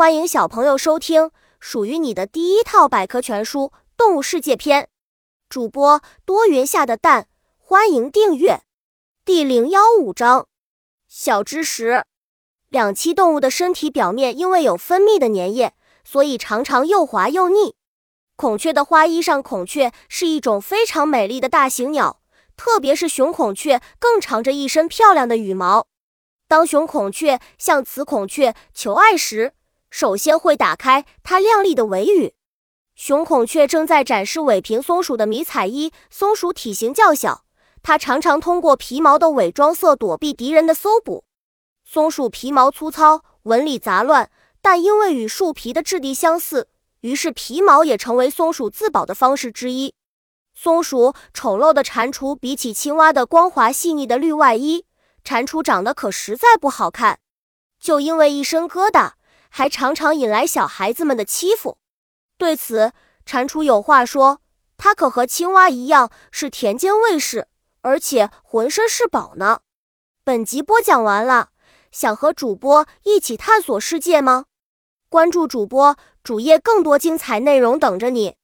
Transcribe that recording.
欢迎小朋友收听属于你的第一套百科全书《动物世界》篇。主播多云下的蛋，欢迎订阅。第零幺五章小知识：两栖动物的身体表面因为有分泌的粘液，所以常常又滑又腻。孔雀的花衣上孔雀是一种非常美丽的大型鸟，特别是雄孔雀更长着一身漂亮的羽毛。当雄孔雀向雌孔雀求爱时，首先会打开它亮丽的尾羽。雄孔雀正在展示尾屏松鼠的迷彩衣。松鼠体型较小，它常常通过皮毛的伪装色躲避敌人的搜捕。松鼠皮毛粗糙，纹理杂乱，但因为与树皮的质地相似，于是皮毛也成为松鼠自保的方式之一。松鼠丑陋的蟾蜍比起青蛙的光滑细腻的绿外衣，蟾蜍长得可实在不好看，就因为一身疙瘩。还常常引来小孩子们的欺负。对此，蟾蜍有话说：“它可和青蛙一样是田间卫士，而且浑身是宝呢。”本集播讲完了，想和主播一起探索世界吗？关注主播主页，更多精彩内容等着你。